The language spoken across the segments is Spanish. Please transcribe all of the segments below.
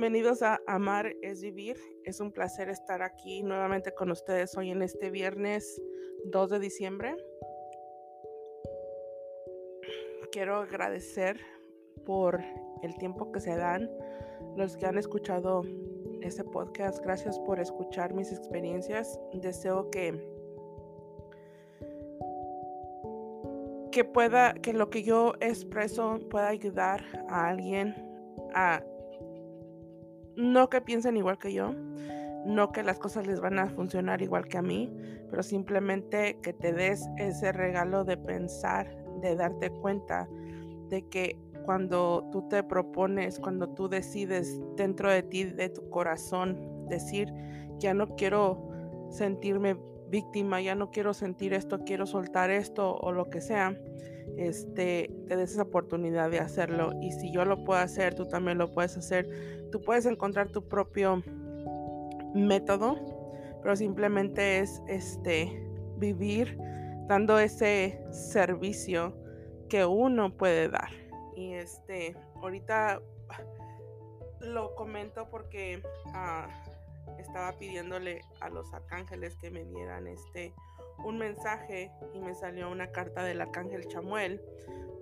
Bienvenidos a Amar es Vivir. Es un placer estar aquí nuevamente con ustedes hoy en este viernes 2 de diciembre. Quiero agradecer por el tiempo que se dan los que han escuchado este podcast. Gracias por escuchar mis experiencias. Deseo que que pueda que lo que yo expreso pueda ayudar a alguien a no que piensen igual que yo, no que las cosas les van a funcionar igual que a mí, pero simplemente que te des ese regalo de pensar, de darte cuenta de que cuando tú te propones, cuando tú decides dentro de ti, de tu corazón, decir, ya no quiero sentirme víctima, ya no quiero sentir esto, quiero soltar esto o lo que sea, este, te des esa oportunidad de hacerlo. Y si yo lo puedo hacer, tú también lo puedes hacer. Tú puedes encontrar tu propio método, pero simplemente es este, vivir dando ese servicio que uno puede dar. Y este, ahorita lo comento porque ah, estaba pidiéndole a los arcángeles que me dieran este un mensaje y me salió una carta del arcángel Chamuel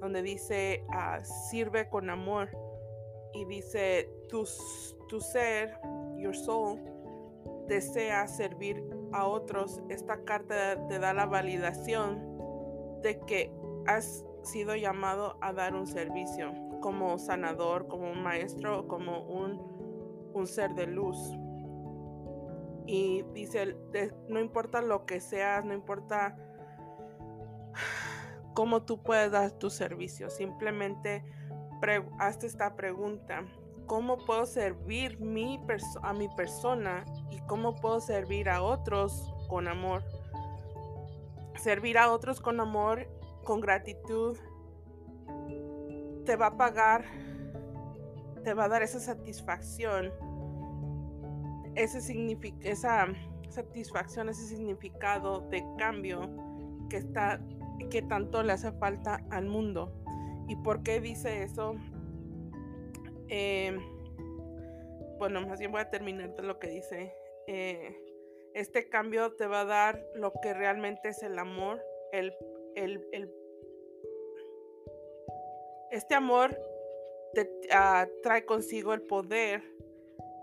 donde dice ah, sirve con amor y dice tu, tu ser, your soul, desea servir a otros. Esta carta te da la validación de que has sido llamado a dar un servicio como sanador, como un maestro, como un, un ser de luz. Y dice, no importa lo que seas, no importa cómo tú puedes dar tu servicio, simplemente hazte esta pregunta. ¿Cómo puedo servir mi a mi persona y cómo puedo servir a otros con amor? Servir a otros con amor, con gratitud, te va a pagar, te va a dar esa satisfacción ese esa satisfacción, ese significado de cambio que está que tanto le hace falta al mundo. ¿Y por qué dice eso? Em, bueno, más bien voy a terminar de lo que dice. Eh, este cambio te va a dar lo que realmente es el amor, el, el, este amor te, ah, trae consigo el poder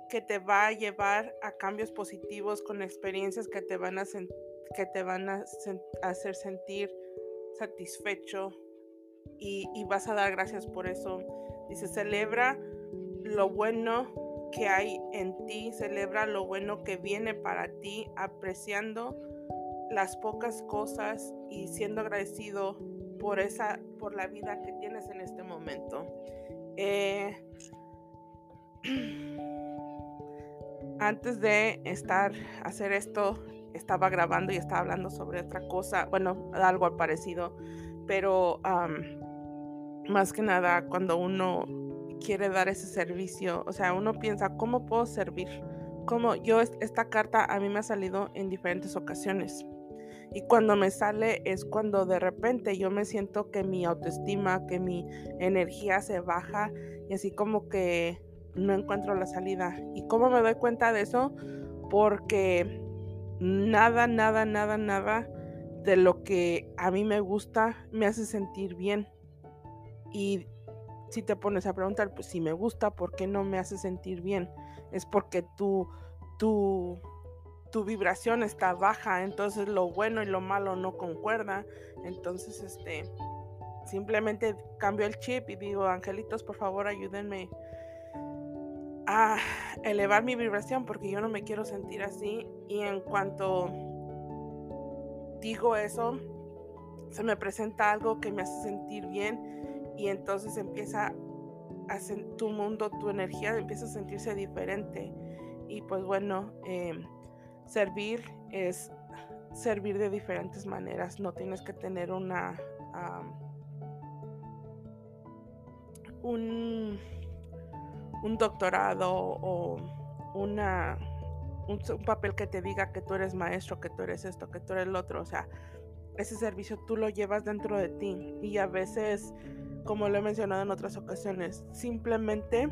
que te va a llevar a cambios positivos con experiencias que te van a, que te van a hacer sentir satisfecho y, vas a dar gracias por eso. Dice, celebra lo bueno que hay en ti, celebra lo bueno que viene para ti, apreciando las pocas cosas y siendo agradecido por esa, por la vida que tienes en este momento. Eh, antes de estar hacer esto, estaba grabando y estaba hablando sobre otra cosa, bueno, algo parecido, pero más que nada cuando uno quiere dar ese servicio, o sea, uno piensa, ¿cómo puedo servir? Como yo, esta carta a mí me ha salido en diferentes ocasiones. Y cuando me sale es cuando de repente yo me siento que mi autoestima, que mi energía se baja y así como que no encuentro la salida. ¿Y cómo me doy cuenta de eso? Porque nada, nada, nada, nada de lo que a mí me gusta me hace sentir bien. Y si te pones a preguntar, pues si me gusta, ¿por qué no me hace sentir bien? Es porque tu, tu, vibración está baja, entonces lo bueno y lo malo no concuerda. Entonces, este, simplemente cambio el chip y digo, angelitos, por favor, ayúdenme a elevar mi vibración porque yo no me quiero sentir así y en cuanto digo eso se me presenta algo que me hace sentir bien y entonces empieza a tu mundo, tu energía empieza a sentirse diferente. Y pues bueno, em, servir es servir de diferentes maneras, no tienes que tener una un un doctorado o una, un, papel que te diga que tú eres maestro, que tú eres esto, que tú eres lo otro. O sea, ese servicio tú lo llevas dentro de ti y a veces, como lo he mencionado en otras ocasiones, simplemente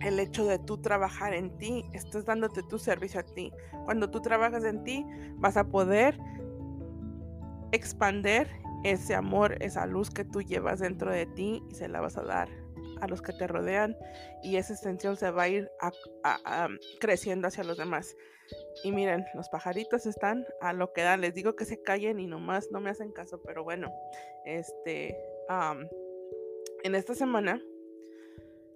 el hecho de tú trabajar en ti, estás dándote tu servicio a ti. Cuando tú trabajas en ti, vas a poder expander ese amor, esa luz que tú llevas dentro de ti y se la vas a dar a los que te rodean y esa extensión se va a ir creciendo hacia los demás. Y miren, los pajaritos están a lo que dan. Les digo que se callen y nomás no me hacen caso, pero bueno, este, en esta semana,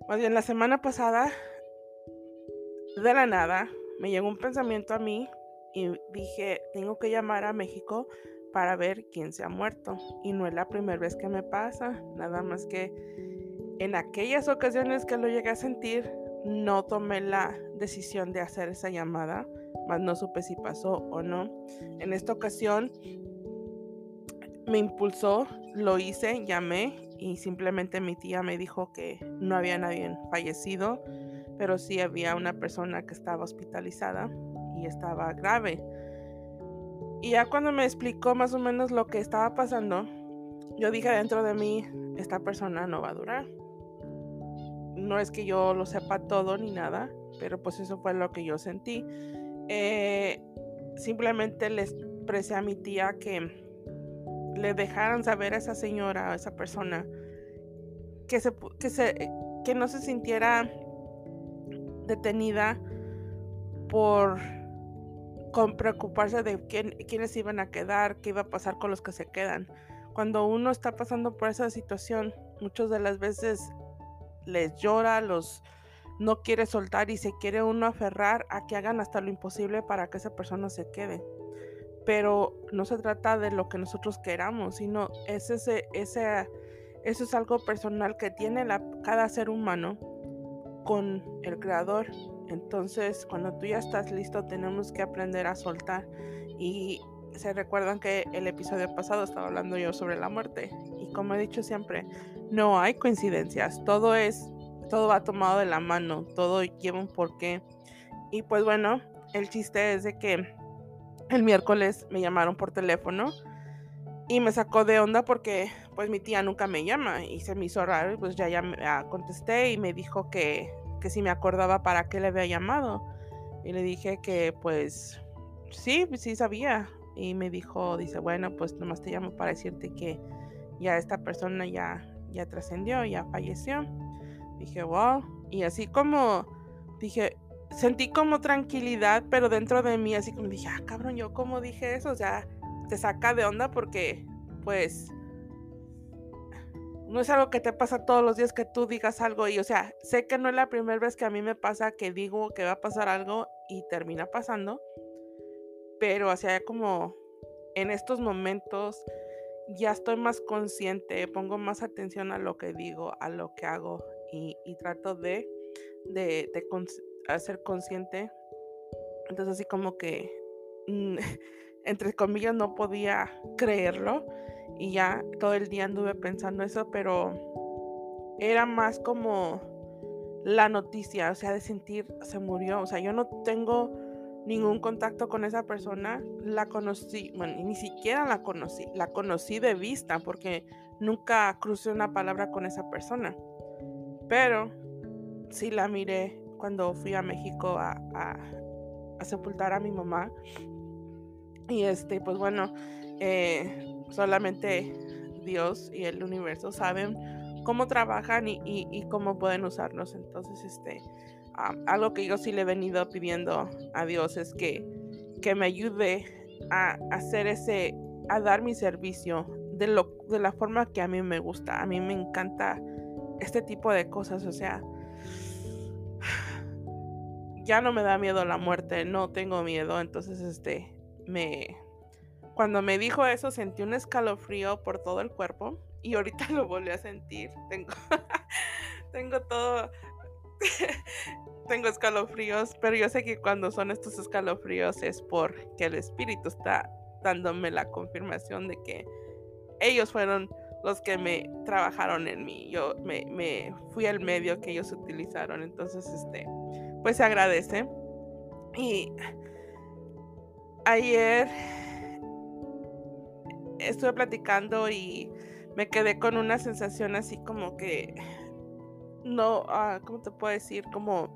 más bien la semana pasada, de la nada, me llegó un pensamiento a mí y dije, tengo que llamar a México para ver quién se ha muerto. Y no es la primera vez que me pasa, nada más que en aquellas ocasiones que lo llegué a sentir, no tomé la decisión de hacer esa llamada, más no supe si pasó o no. En esta ocasión me impulsó, lo hice, llamé y simplemente mi tía me dijo que no había nadie fallecido, pero sí había una persona que estaba hospitalizada y estaba grave. Y ya cuando me explicó más o menos lo que estaba pasando, yo dije dentro de mí, esta persona no va a durar. No es que yo lo sepa todo ni nada, pero pues eso fue lo que yo sentí. Eh, simplemente le expresé a mi tía que le dejaran saber a esa señora, a esa persona, que, se, que, se, que no se sintiera detenida por preocuparse de quién, quiénes iban a quedar, qué iba a pasar con los que se quedan. Cuando uno está pasando por esa situación, muchas de las veces les llora, los no quiere soltar y se quiere uno aferrar a que hagan hasta lo imposible para que esa persona se quede. Pero no se trata de lo que nosotros queramos, sino es ese, ese, eso es algo personal que tiene cada ser humano con el creador entonces, cuando tú ya estás listo, tenemos que aprender a soltar. Y se recuerdan que el episodio pasado estaba hablando yo sobre la muerte. Y como he dicho siempre, no hay coincidencias. Todo es, todo va tomado de la mano. Todo lleva un porqué. Y pues bueno, el chiste es de que el miércoles me llamaron por teléfono y me sacó de onda porque pues mi tía nunca me llama y se me hizo raro y pues ya, ya ah, contesté y me dijo que que si me acordaba para qué le había llamado. Y le dije que pues sí, sí sabía. Y me dijo, dice, bueno, pues nomás te llamo para decirte que ya esta persona ya, ya trascendió, ya falleció. Dije, wow. Y así como dije, sentí como tranquilidad, pero dentro de mí así como dije, ah, cabrón, yo como dije eso, o sea, te saca de onda porque pues no es algo que te pasa todos los días que tú digas algo y, o sea, sé que no es la primera vez que a mí me pasa que digo que va a pasar algo y termina pasando, pero o sea, como en estos momentos ya estoy más consciente, pongo más atención a lo que digo, a lo que hago y, trato de, de, ser consciente. Entonces así como que, mm, entre comillas, no podía creerlo y ya todo el día anduve pensando eso, pero era más como la noticia, o sea, de sentir se murió, o sea, yo no tengo ningún contacto con esa persona, la conocí, bueno, ni siquiera la conocí, la conocí de vista porque nunca crucé una palabra con esa persona, pero sí la miré cuando fui a México a, a sepultar a mi mamá y este, pues bueno, eh, solamente Dios y el universo saben cómo trabajan y, cómo pueden usarnos. Entonces, este, algo que yo sí le he venido pidiendo a Dios es que, que me ayude a hacer ese, a dar mi servicio de, lo, de la forma que a mí me gusta. A mí me encanta este tipo de cosas, o sea, ya no me da miedo la muerte, no tengo miedo, entonces, este, me, cuando me dijo eso sentí un escalofrío por todo el cuerpo y ahorita lo volví a sentir. Tengo, tengo todo, tengo escalofríos, pero yo sé que cuando son estos escalofríos es porque el espíritu está dándome la confirmación de que ellos fueron los que me trabajaron en mí. Yo me, fui al medio que ellos utilizaron. Entonces, este, pues se agradece. Y ayer estuve platicando y me quedé con una sensación así como que no, uh, ¿cómo te puedo decir? Como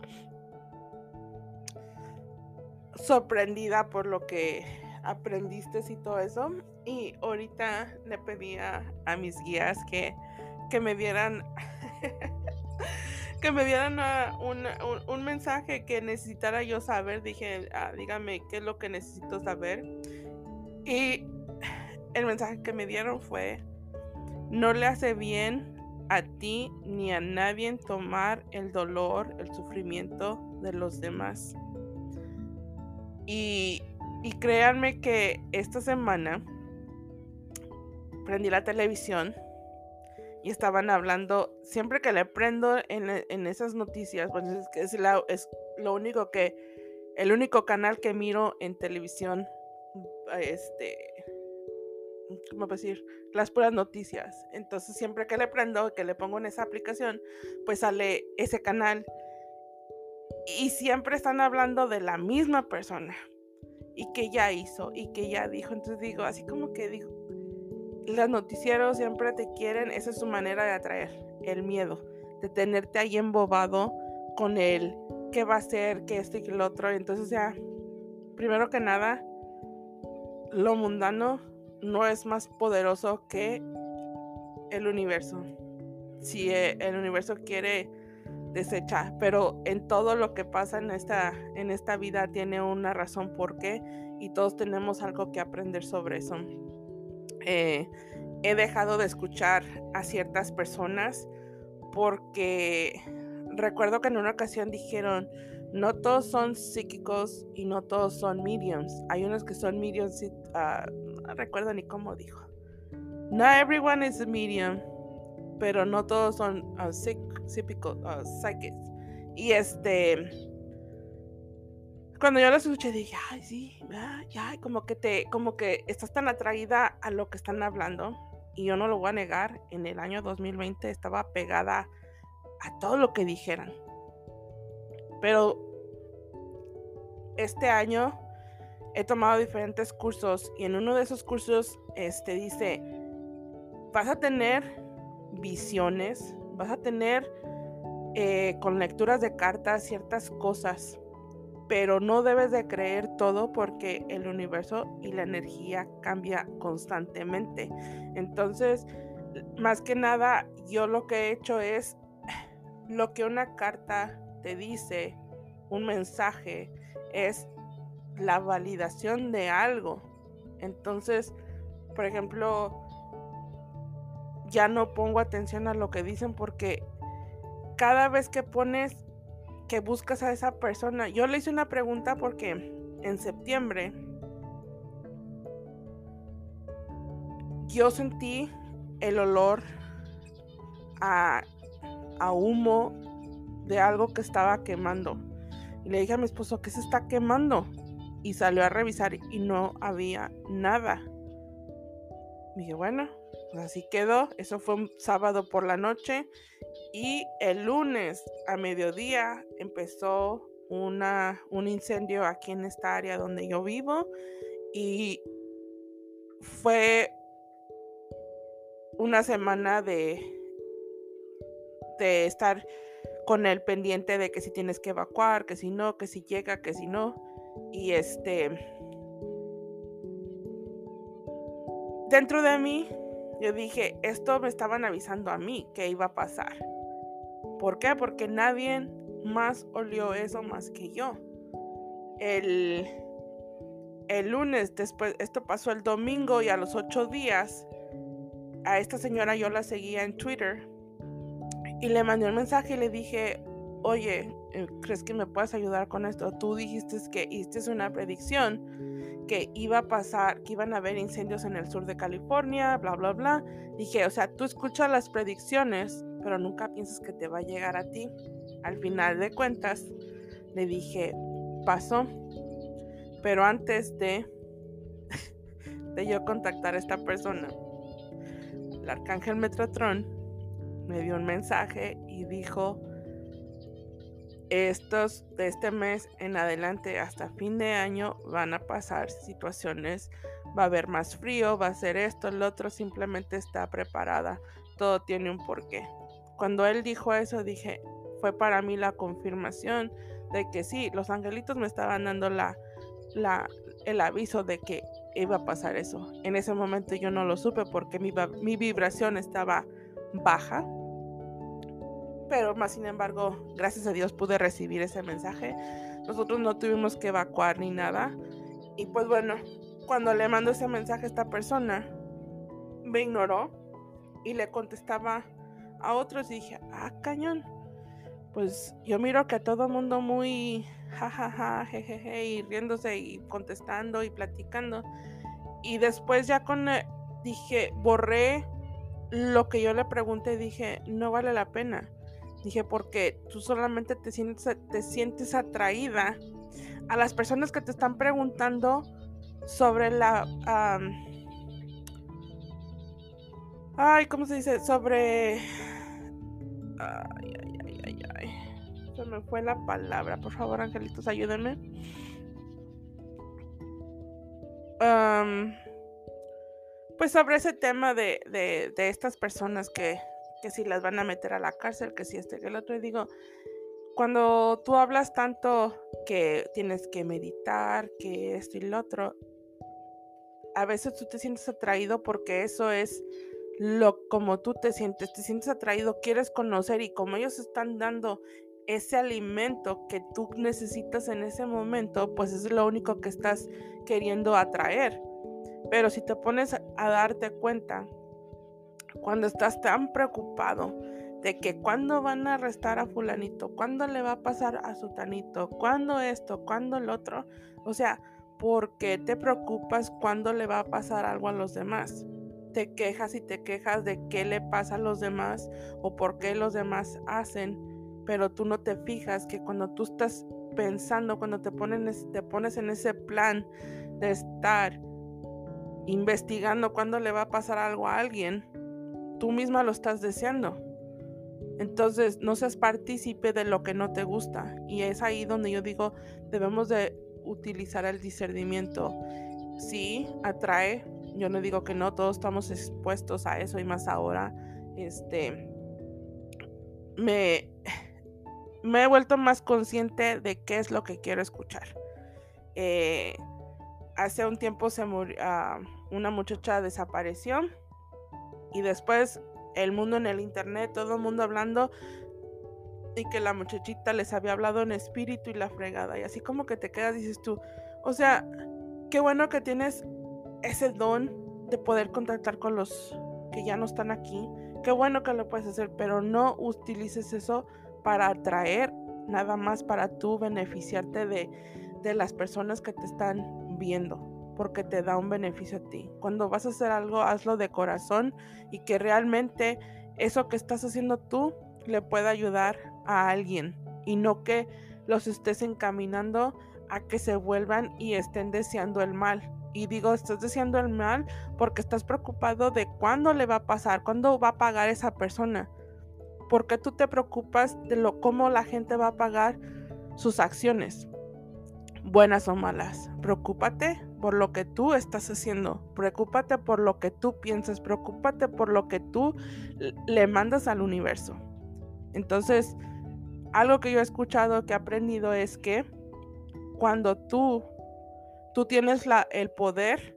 sorprendida por lo que aprendiste y todo eso. Y ahorita le pedía a mis guías que, que me dieran que me dieran un, un, mensaje que necesitara yo saber. Dije, ah, dígame qué es lo que necesito saber. Y el mensaje que me dieron fue, no le hace bien a ti ni a nadie tomar el dolor, el sufrimiento de los demás. Y, y créanme que esta semana prendí la televisión y estaban hablando, siempre que le prendo en, e, esas noticias, pues es, es, es lo único que, el único canal que miro en televisión, este, ¿cómo decir? Las puras noticias. Entonces siempre que le prendo, que le pongo en esa aplicación, pues sale ese canal. Y siempre están hablando de la misma persona. Y que ya hizo, y que ya dijo. Entonces digo, así como que digo, los noticieros siempre te quieren, esa es su manera de atraer, el miedo, de tenerte ahí embobado con el qué va a ser, qué esto y qué lo otro. Entonces ya, primero que nada, lo mundano no es más poderoso que el universo. Si e, el universo quiere desechar, pero en todo lo que pasa en esta, en esta vida tiene una razón por qué y todos tenemos algo que aprender sobre eso. Eh, he dejado de escuchar a ciertas personas porque recuerdo que en una ocasión dijeron, no todos son psíquicos y no todos son mediums. Hay unos que son mediums, uh, no recuerdo ni cómo dijo. Not everyone is a medium, pero no todos son uh, psychics. Y este, cuando yo lo escuché dije, ay, sí, ya, como que te, como que estás tan atraída a lo que están hablando. Y yo no lo voy a negar, en el año 2020 estaba pegada a todo lo que dijeran. Pero este año he tomado diferentes cursos y en uno de esos cursos este, dice, vas a tener visiones, vas a tener eh, con lecturas de cartas ciertas cosas, pero no debes de creer todo porque el universo y la energía cambia constantemente. Entonces, más que nada, yo lo que he hecho es lo que una carta te dice un mensaje es la validación de algo. Entonces, por ejemplo, ya no pongo atención a lo que dicen porque cada vez que pones que buscas a esa persona, yo le hice una pregunta porque en septiembre yo sentí el olor a, a humo de algo que estaba quemando. Y le dije a mi esposo, ¿qué se está quemando? Y salió a revisar y no había nada. dije, bueno, pues así quedó. Eso fue un sábado por la noche. Y el lunes a mediodía empezó una, un incendio aquí en esta área donde yo vivo. Y fue una semana de, de estar con el pendiente de que si tienes que evacuar, que si no, que si llega, que si no. Y este... Dentro de mí, yo dije, esto me estaban avisando a mí que iba a pasar. ¿Por qué? Porque nadie más olió eso más que yo. El, el lunes, después, esto pasó el domingo y a los ocho días, a esta señora yo la seguía en Twitter y le mandé un mensaje y le dije, oye, ¿crees que me puedes ayudar con esto? Tú dijiste que hiciste una predicción que iba a pasar, que iban a haber incendios en el sur de California, bla, bla, bla. Dije, o sea, tú escuchas las predicciones, pero nunca piensas que te va a llegar a ti. Al final de cuentas, le dije, pasó. Pero antes de, de yo contactar a esta persona, el arcángel Metrotron me dio un mensaje y dijo, estos de este mes en adelante hasta fin de año van a pasar situaciones, va a haber más frío, va a ser esto, el otro, simplemente está preparada, todo tiene un porqué. cuando él dijo eso, dije, fue para mí la confirmación de que sí, los angelitos me estaban dando la, la, el aviso de que iba a pasar eso. En ese momento yo no lo supe porque mi, mi vibración estaba baja. Pero más sin embargo, gracias a Dios pude recibir ese mensaje. Nosotros no tuvimos que evacuar ni nada. Y pues bueno, cuando le mando ese mensaje a esta persona, me ignoró y le contestaba a otros y dije, ah, cañón. Pues yo miro que a todo mundo muy jajaja, jejeje, y riéndose y contestando y platicando. Y después ya con, eh, dije, borré lo que yo le pregunté, dije, no vale la pena. Dije, porque tú solamente te sientes, te sientes atraída a las personas que te están preguntando sobre la... ay, ¿cómo se dice? Sobre... Ay, ay, ay, ay, ay. Se me fue la palabra. Por favor, angelitos, ayúdenme. pues sobre ese tema de, de, de estas personas que, que, si las van a meter a la cárcel, que si este, que el otro, y digo, cuando tú hablas tanto que tienes que meditar, que esto y lo otro, a veces tú te sientes atraído porque eso es lo como tú te sientes, te sientes atraído, quieres conocer y como ellos están dando ese alimento que tú necesitas en ese momento, pues es lo único que estás queriendo atraer. Pero si te pones a darte cuenta, cuando estás tan preocupado de que cuándo van a arrestar a fulanito, cuándo le va a pasar a sutanito, cuándo esto, cuándo el otro, o sea, ¿por qué te preocupas cuándo le va a pasar algo a los demás? Te quejas y te quejas de qué le pasa a los demás o por qué los demás hacen, pero tú no te fijas que cuando tú estás pensando, cuando te, te pones en ese plan de estar investigando cuándo le va a pasar algo a alguien, tú misma lo estás deseando. Entonces, no seas partícipe de lo que no te gusta. Y es ahí donde yo digo, debemos de utilizar el discernimiento. Sí, atrae. Yo no digo que no, todos estamos expuestos a eso y más ahora. Este, me, me he vuelto más consciente de qué es lo que quiero escuchar. Eh, hace un tiempo se murió, ah, una muchacha desapareció y después el mundo en el internet, todo el mundo hablando y que la muchachita les había hablado en espíritu y la fregada. Y así como que te quedas, dices tú, o sea, qué bueno que tienes ese don de poder contactar con los que ya no están aquí. Qué bueno que lo puedes hacer, pero no utilices eso para atraer nada más para tú beneficiarte de, de las personas que te están viendo porque te da un beneficio a ti. Cuando vas a hacer algo, hazlo de corazón y que realmente eso que estás haciendo tú le pueda ayudar a alguien y no que los estés encaminando a que se vuelvan y estén deseando el mal. Y digo, estás deseando el mal porque estás preocupado de cuándo le va a pasar, cuándo va a pagar esa persona. Porque tú te preocupas de lo cómo la gente va a pagar sus acciones, buenas o malas. Preocúpate por lo que tú estás haciendo, preocúpate por lo que tú piensas, preocúpate por lo que tú le mandas al universo. Entonces, algo que yo he escuchado, que he aprendido es que cuando tú, tú tienes el poder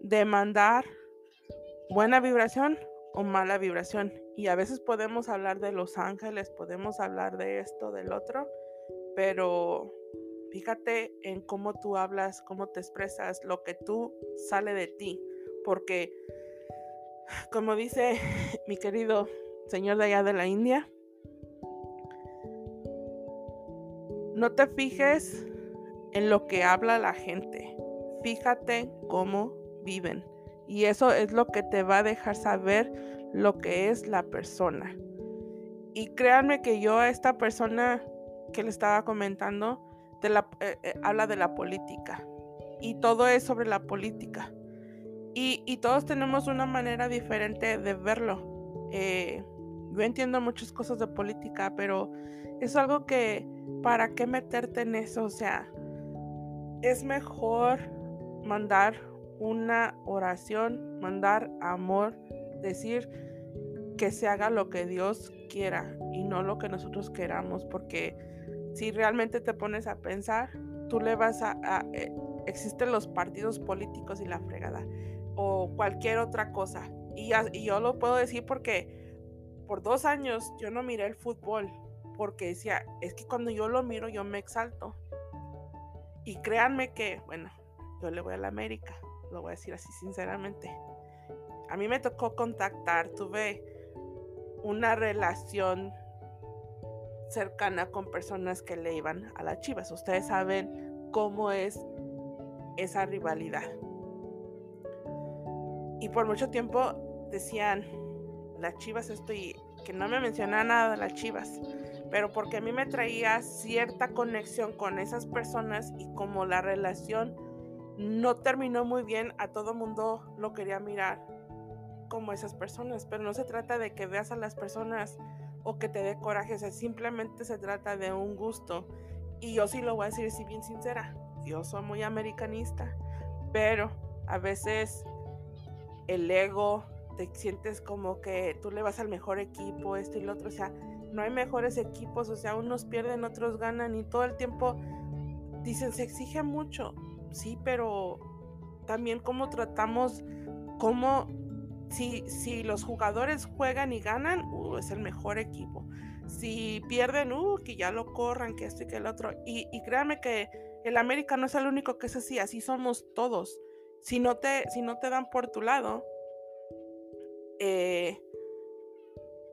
de mandar buena vibración o mala vibración. Y a veces podemos hablar de los ángeles, podemos hablar de esto, del otro, pero Fíjate en cómo tú hablas, cómo te expresas, lo que tú sale de ti, porque como dice mi querido señor de allá de la India, no te fijes en lo que habla la gente, fíjate cómo viven. Y eso es lo que te va a dejar saber lo que es la persona. Y créanme que yo a esta persona que le estaba comentando, eh, eh, habla de la política y todo es sobre la política. Y, todos tenemos una manera diferente de verlo. Eh, yo entiendo muchas cosas de política, pero es algo que, ¿para qué meterte en eso? O sea, es mejor mandar una oración, mandar amor, decir que se haga lo que Dios quiera y no lo que nosotros queramos, porque si realmente te pones a pensar, tú le vas a... Eh, existen los partidos políticos y la fregada, o cualquier otra cosa. Y, y yo lo puedo decir porque por dos años yo no miré el fútbol, porque decía, es que cuando yo lo miro yo me exalto. Y créanme que, bueno, yo le voy a la América, lo voy a decir así sinceramente. A mí me tocó contactar, tuve una relación cercana con personas que le iban a las Chivas. Ustedes saben cómo es esa rivalidad. Y por mucho tiempo decían, las Chivas estoy, que no me mencionaba nada de las Chivas, pero porque a mí me traía cierta conexión con esas personas y como la relación no terminó muy bien, a todo mundo lo quería mirar como esas personas, pero no se trata de que veas a las personas o que te dé coraje, simplemente se trata de un gusto. Y yo sí lo voy a decir así bien sincera, yo soy muy americanista, pero a veces el ego, te sientes como que tú le vas al mejor equipo, esto y lo otro, o sea, no hay mejores equipos, o sea, unos pierden, otros ganan y todo el tiempo dicen, se exige mucho, sí, pero también cómo tratamos, cómo si, si los jugadores juegan y ganan, uh, es el mejor equipo. Si pierden, uh, que ya lo corran, que esto y que el otro. Y, y créanme que el América no es el único que es así, así somos todos. Si no te, si no te dan por tu lado, eh,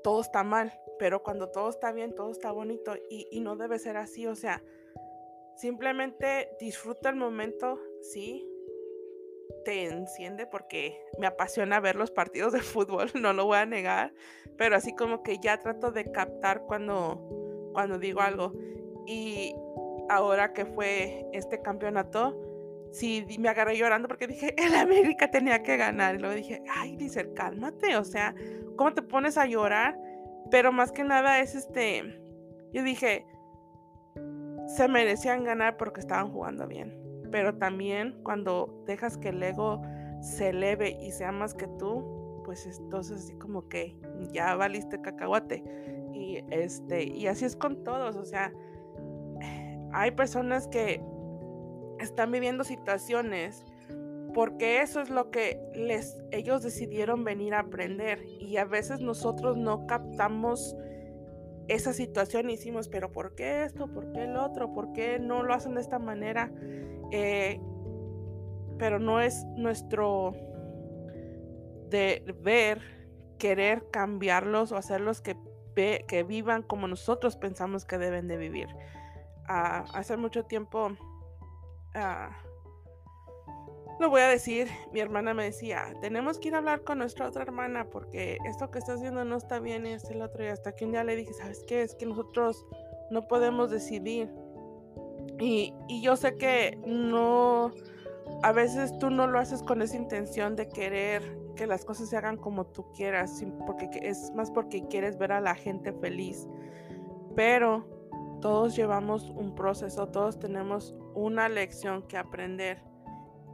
todo está mal. Pero cuando todo está bien, todo está bonito. Y, y no debe ser así. O sea, simplemente disfruta el momento, sí, te enciende porque me apasiona ver los partidos de fútbol, no lo voy a negar, pero así como que ya trato de captar cuando, cuando digo algo. Y ahora que fue este campeonato, sí me agarré llorando porque dije, el América tenía que ganar. Y luego dije, ay, dice, cálmate, o sea, ¿cómo te pones a llorar? Pero más que nada es este, yo dije, se merecían ganar porque estaban jugando bien pero también cuando dejas que el ego se eleve y sea más que tú, pues entonces así como que ya valiste cacahuate. Y este, y así es con todos, o sea, hay personas que están viviendo situaciones porque eso es lo que les ellos decidieron venir a aprender y a veces nosotros no captamos esa situación y decimos, pero ¿por qué esto? ¿Por qué el otro? ¿Por qué no lo hacen de esta manera? Eh, pero no es nuestro deber querer cambiarlos o hacerlos que, que vivan como nosotros pensamos que deben de vivir. Ah, hace mucho tiempo, uh, lo voy a decir, mi hermana me decía, tenemos que ir a hablar con nuestra otra hermana porque esto que está haciendo no está bien y este el otro. Y hasta que un día le dije, ¿sabes qué? Es que nosotros no podemos decidir y, yo sé que no, a veces tú no lo haces con esa intención de querer que las cosas se hagan como tú quieras, porque es más porque quieres ver a la gente feliz. Pero todos llevamos un proceso, todos tenemos una lección que aprender.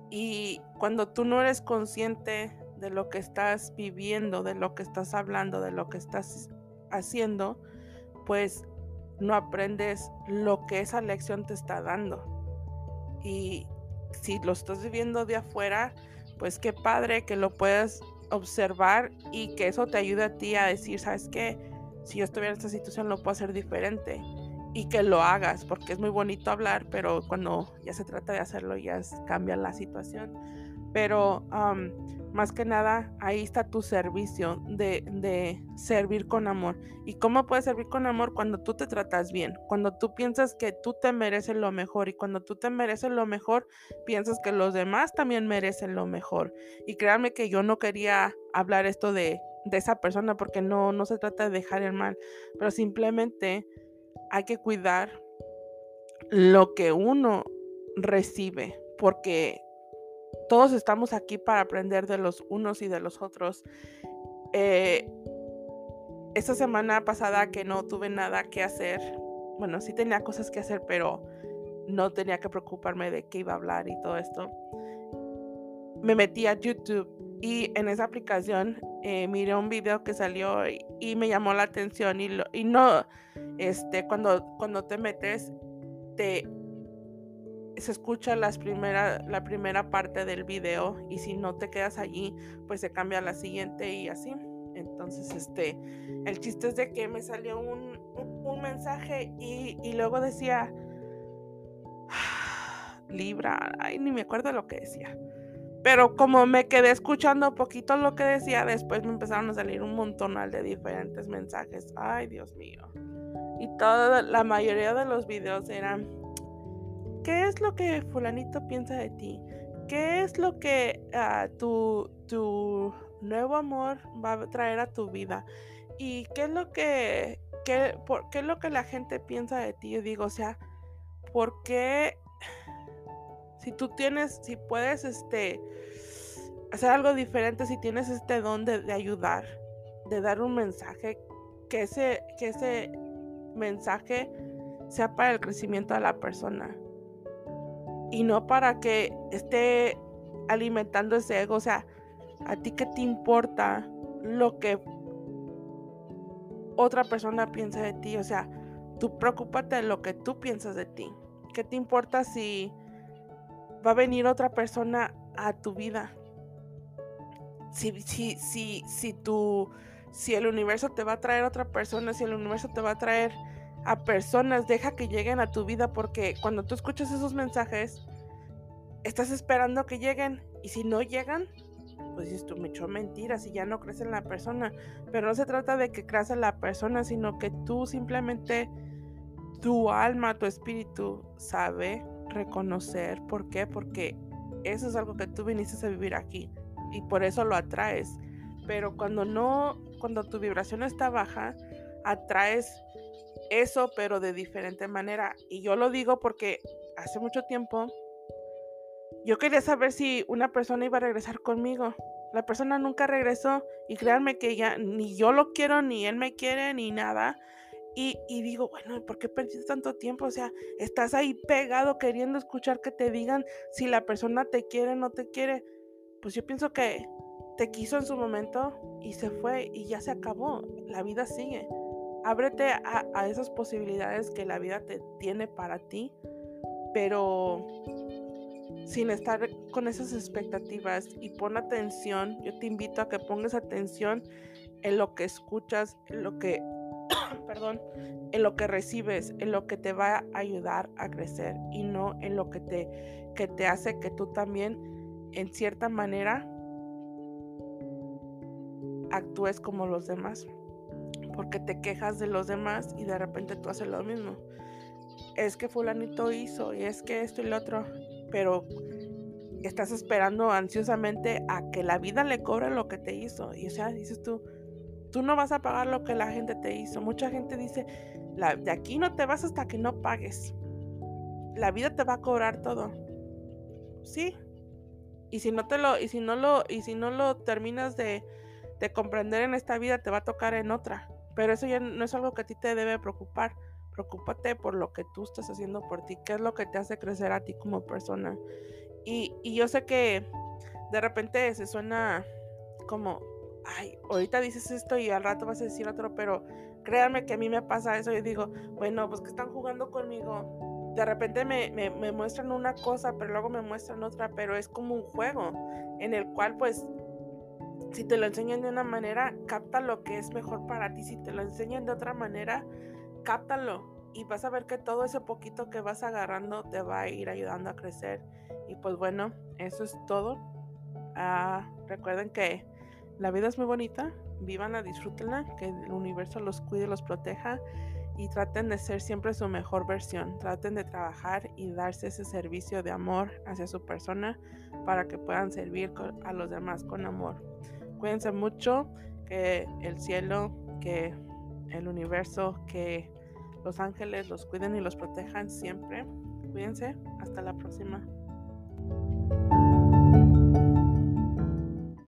Y cuando tú no eres consciente de lo que estás viviendo, de lo que estás hablando, de lo que estás haciendo, pues no aprendes lo que esa lección te está dando. Y si lo estás viviendo de afuera, pues qué padre que lo puedas observar y que eso te ayude a ti a decir, ¿sabes qué? Si yo estuviera en esta situación lo puedo hacer diferente y que lo hagas, porque es muy bonito hablar, pero cuando ya se trata de hacerlo ya cambia la situación. Pero más que nada, ahí está tu servicio de, servir con amor. ¿Y cómo puedes servir con amor? Cuando tú te tratas bien, cuando tú piensas que tú te mereces lo mejor y cuando tú te mereces lo mejor, piensas que los demás también merecen lo mejor. Y créanme que yo no quería hablar esto de, de esa persona porque no, no se trata de dejar el mal, pero simplemente hay que cuidar lo que uno recibe, porque todos estamos aquí para aprender de los unos y de los otros. Eh, esta semana pasada que no tuve nada que hacer, bueno, sí tenía cosas que hacer, pero no tenía que preocuparme de qué iba a hablar y todo esto. Me metí a YouTube Y en esa aplicación eh, miré un video que salió y, me llamó la atención y, y no, este, cuando, cuando te metes, te se escucha las primera, la primera parte del video y si no te quedas allí, pues se cambia a la siguiente y así. Entonces, este, el chiste es de que me salió un, un, mensaje y, y, luego decía, Libra, ay, ni me acuerdo lo que decía. Pero como me quedé escuchando poquito lo que decía, después me empezaron a salir un montonal de diferentes mensajes. Ay, Dios mío. Y toda la mayoría de los videos eran, ¿qué es lo que fulanito piensa de ti? ¿Qué es lo que uh, tu, tu nuevo amor va a traer a tu vida? ¿Y qué es lo que, qué, por, qué es lo que la gente piensa de ti? Yo digo, o sea, ¿por qué si tú tienes, si puedes, este, hacer algo diferente, si tienes este don de, de ayudar, de dar un mensaje, que ese, que ese mensaje sea para el crecimiento de la persona y no para que esté alimentando ese ego. O sea, a ti qué te importa lo que otra persona piensa de ti. O sea, tú preocúpate de lo que tú piensas de ti. ¿Qué te importa si va a venir otra persona a tu vida? Si, si, si, si tú, si el universo te va a traer otra persona, si el universo te va a traer a personas, deja que lleguen a tu vida porque cuando tú escuchas esos mensajes, estás esperando que lleguen y si no llegan, pues dices tú me echó mentiras y ya no crees en la persona. Pero no se trata de que creas en la persona, sino que tú simplemente, tu alma, tu espíritu sabe reconocer. ¿Por qué? Porque eso es algo que tú viniste a vivir aquí y por eso lo atraes. Pero cuando no, cuando tu vibración está baja, atraes eso, pero de diferente manera. Y yo lo digo porque hace mucho tiempo yo quería saber si una persona iba a regresar conmigo. La persona nunca regresó y créanme que ya ni yo lo quiero, ni él me quiere, ni nada. Y, y, digo, bueno, ¿por qué perdiste tanto tiempo? O sea, estás ahí pegado queriendo escuchar que te digan si la persona te quiere o no te quiere. Pues yo pienso que te quiso en su momento y se fue y ya se acabó. La vida sigue. Ábrete a, a esas posibilidades que la vida te tiene para ti, pero sin estar con esas expectativas y pon atención. Yo te invito a que pongas atención en lo que escuchas, en lo que, perdón, en lo que recibes, en lo que te va a ayudar a crecer y no en lo que te, que te hace que tú también, en cierta manera, actúes como los demás porque te quejas de los demás y de repente tú haces lo mismo. Es que fulanito hizo y es que esto y lo otro, pero estás esperando ansiosamente a que la vida le cobre lo que te hizo. Y o sea, dices tú, tú no vas a pagar lo que la gente te hizo. Mucha gente dice, de aquí no te vas hasta que no pagues. La vida te va a cobrar todo. Sí. Y si no te lo, y si no lo, y si no lo terminas de, de comprender en esta vida, te va a tocar en otra. Pero eso ya no es algo que a ti te debe preocupar. Preocúpate por lo que tú estás haciendo por ti, qué es lo que te hace crecer a ti como persona. Y, y yo sé que de repente se suena como, ay, ahorita dices esto y al rato vas a decir otro, pero créanme que a mí me pasa eso. Yo digo, bueno, pues que están jugando conmigo. De repente me, me, me muestran una cosa, pero luego me muestran otra, pero es como un juego en el cual pues si te lo enseñan de una manera, capta lo que es mejor para ti. Si te lo enseñan de otra manera, cáptalo. Y vas a ver que todo ese poquito que vas agarrando te va a ir ayudando a crecer. Y pues bueno, eso es todo. Ah, recuerden que la vida es muy bonita. Vívanla, disfrútenla. Que el universo los cuide, los proteja. Y traten de ser siempre su mejor versión. Traten de trabajar y darse ese servicio de amor hacia su persona para que puedan servir a los demás con amor cuídense mucho, que el cielo, que el universo, que los ángeles los cuiden y los protejan siempre. Cuídense, hasta la próxima.